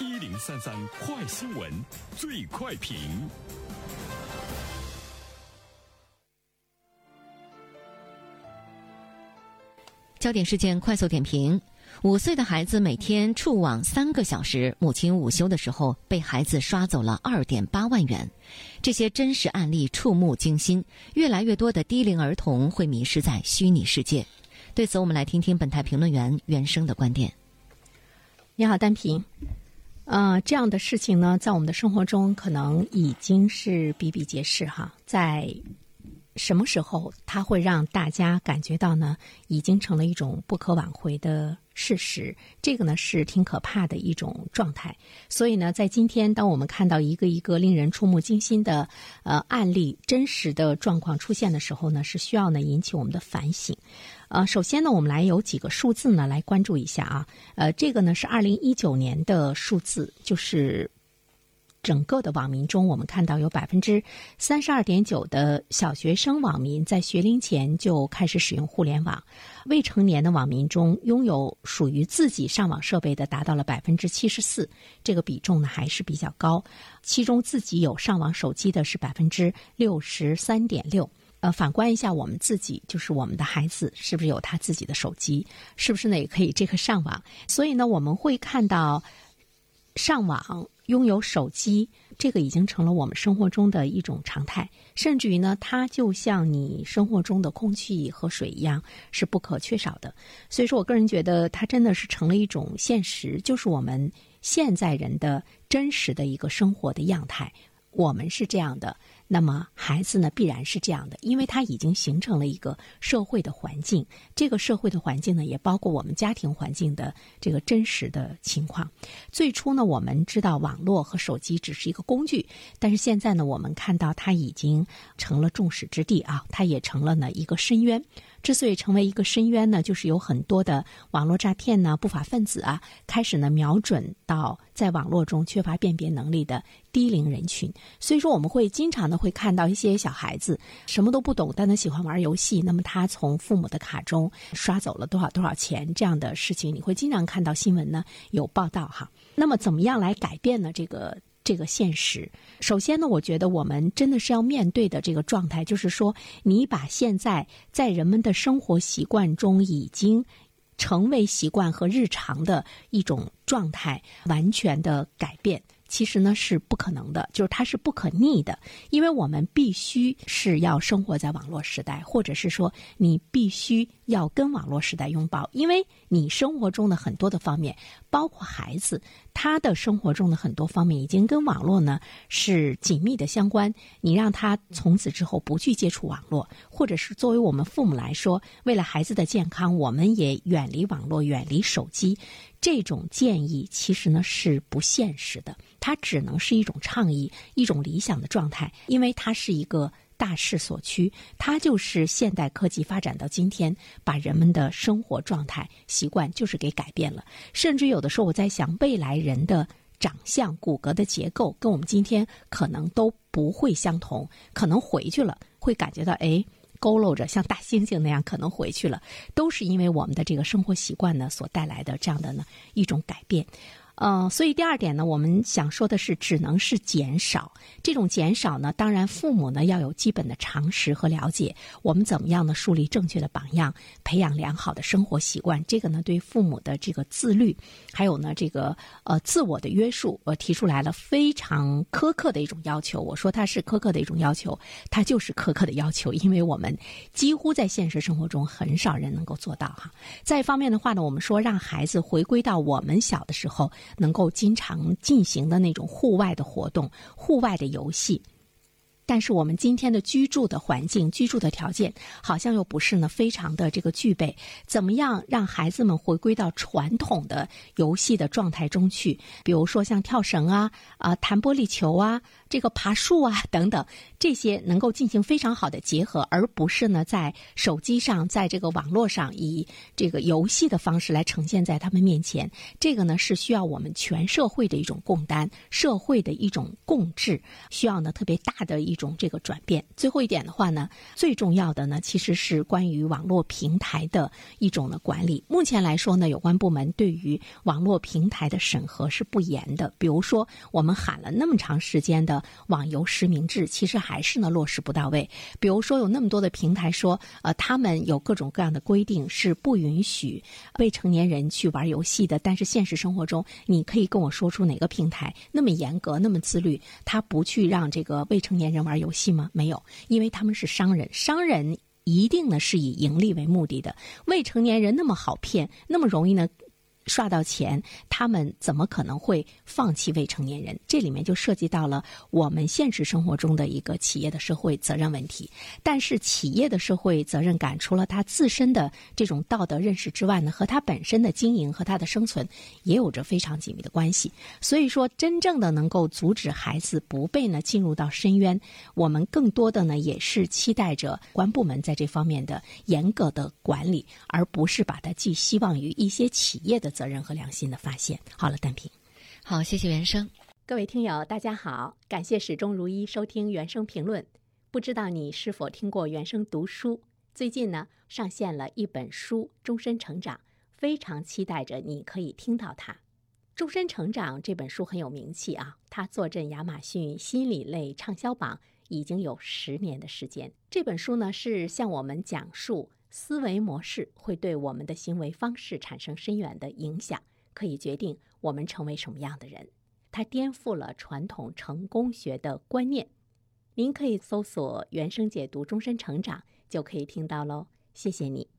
一零三三快新闻，最快评。焦点事件快速点评：五岁的孩子每天触网三个小时，母亲午休的时候被孩子刷走了二点八万元。这些真实案例触目惊心，越来越多的低龄儿童会迷失在虚拟世界。对此，我们来听听本台评论员袁生的观点。你好，单平。呃，这样的事情呢，在我们的生活中可能已经是比比皆是哈，在。什么时候它会让大家感觉到呢？已经成了一种不可挽回的事实。这个呢是挺可怕的一种状态。所以呢，在今天，当我们看到一个一个令人触目惊心的呃案例、真实的状况出现的时候呢，是需要呢引起我们的反省。呃，首先呢，我们来有几个数字呢来关注一下啊。呃，这个呢是二零一九年的数字，就是。整个的网民中，我们看到有百分之三十二点九的小学生网民在学龄前就开始使用互联网；未成年的网民中，拥有属于自己上网设备的达到了百分之七十四，这个比重呢还是比较高。其中自己有上网手机的是百分之六十三点六。呃，反观一下我们自己，就是我们的孩子是不是有他自己的手机？是不是呢也可以这个上网？所以呢，我们会看到上网。拥有手机，这个已经成了我们生活中的一种常态，甚至于呢，它就像你生活中的空气和水一样，是不可缺少的。所以说我个人觉得，它真的是成了一种现实，就是我们现在人的真实的一个生活的样态。我们是这样的。那么孩子呢，必然是这样的，因为他已经形成了一个社会的环境。这个社会的环境呢，也包括我们家庭环境的这个真实的情况。最初呢，我们知道网络和手机只是一个工具，但是现在呢，我们看到它已经成了众矢之的啊，它也成了呢一个深渊。之所以成为一个深渊呢，就是有很多的网络诈骗呢，不法分子啊，开始呢瞄准到在网络中缺乏辨别能力的低龄人群。所以说，我们会经常的会看到一些小孩子什么都不懂，但他喜欢玩游戏，那么他从父母的卡中刷走了多少多少钱这样的事情，你会经常看到新闻呢有报道哈。那么怎么样来改变呢？这个？这个现实，首先呢，我觉得我们真的是要面对的这个状态，就是说，你把现在在人们的生活习惯中已经成为习惯和日常的一种状态，完全的改变。其实呢是不可能的，就是它是不可逆的，因为我们必须是要生活在网络时代，或者是说你必须要跟网络时代拥抱，因为你生活中的很多的方面，包括孩子他的生活中的很多方面，已经跟网络呢是紧密的相关。你让他从此之后不去接触网络，或者是作为我们父母来说，为了孩子的健康，我们也远离网络，远离手机。这种建议其实呢是不现实的，它只能是一种倡议，一种理想的状态，因为它是一个大势所趋，它就是现代科技发展到今天，把人们的生活状态习惯就是给改变了。甚至有的时候我在想，未来人的长相、骨骼的结构跟我们今天可能都不会相同，可能回去了会感觉到哎。佝偻着，像大猩猩那样可能回去了，都是因为我们的这个生活习惯呢所带来的这样的呢一种改变。呃，所以第二点呢，我们想说的是，只能是减少这种减少呢。当然，父母呢要有基本的常识和了解，我们怎么样呢树立正确的榜样，培养良好的生活习惯。这个呢，对父母的这个自律，还有呢这个呃自我的约束，我提出来了非常苛刻的一种要求。我说它是苛刻的一种要求，它就是苛刻的要求，因为我们几乎在现实生活中很少人能够做到哈。再一方面的话呢，我们说让孩子回归到我们小的时候。能够经常进行的那种户外的活动、户外的游戏。但是我们今天的居住的环境、居住的条件，好像又不是呢非常的这个具备。怎么样让孩子们回归到传统的游戏的状态中去？比如说像跳绳啊、啊弹玻璃球啊、这个爬树啊等等，这些能够进行非常好的结合，而不是呢在手机上、在这个网络上以这个游戏的方式来呈现在他们面前。这个呢是需要我们全社会的一种共担、社会的一种共治，需要呢特别大的一。种这个转变。最后一点的话呢，最重要的呢，其实是关于网络平台的一种的管理。目前来说呢，有关部门对于网络平台的审核是不严的。比如说，我们喊了那么长时间的网游实名制，其实还是呢落实不到位。比如说，有那么多的平台说，呃，他们有各种各样的规定是不允许未成年人去玩游戏的。但是现实生活中，你可以跟我说出哪个平台那么严格、那么自律，他不去让这个未成年人玩游戏吗？没有，因为他们是商人，商人一定呢是以盈利为目的的。未成年人那么好骗，那么容易呢？刷到钱，他们怎么可能会放弃未成年人？这里面就涉及到了我们现实生活中的一个企业的社会责任问题。但是，企业的社会责任感，除了他自身的这种道德认识之外呢，和他本身的经营和他的生存也有着非常紧密的关系。所以说，真正的能够阻止孩子不被呢进入到深渊，我们更多的呢也是期待着关部门在这方面的严格的管理，而不是把它寄希望于一些企业的。责任和良心的发现。好了，单平，好，谢谢原生。各位听友，大家好，感谢始终如一收听原生评论。不知道你是否听过原生读书？最近呢，上线了一本书《终身成长》，非常期待着你可以听到它。《终身成长》这本书很有名气啊，它坐镇亚马逊心理类畅销榜已经有十年的时间。这本书呢，是向我们讲述。思维模式会对我们的行为方式产生深远的影响，可以决定我们成为什么样的人。它颠覆了传统成功学的观念。您可以搜索“原生解读终身成长”，就可以听到喽。谢谢你。